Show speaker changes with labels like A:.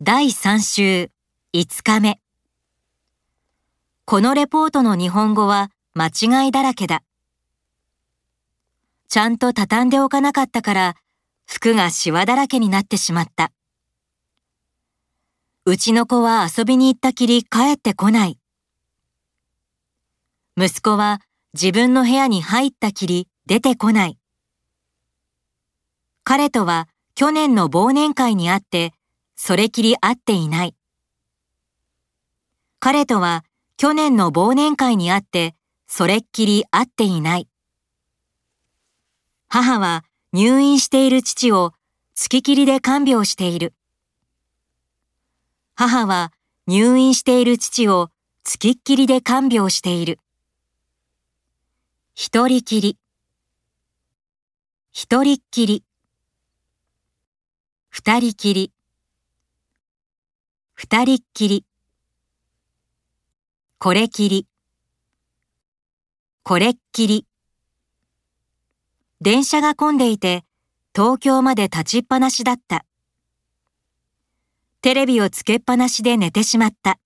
A: 第3週5日目。このレポートの日本語は間違いだらけだ。ちゃんと畳んでおかなかったから服がシワだらけになってしまった。うちの子は遊びに行ったきり帰ってこない。息子は自分の部屋に入ったきり出てこない。彼とは去年の忘年会に会って、それきり会っていない。彼とは去年の忘年会に会って、それっきり会っていない。母は入院している父を月ききりで看病している。母は入院している父を月っきりで看病している。一人きり。一人っきり。二人きり。二人っきり。これきり。これっきり。電車が混んでいて、東京まで立ちっぱなしだった。テレビをつけっぱなしで寝てしまった。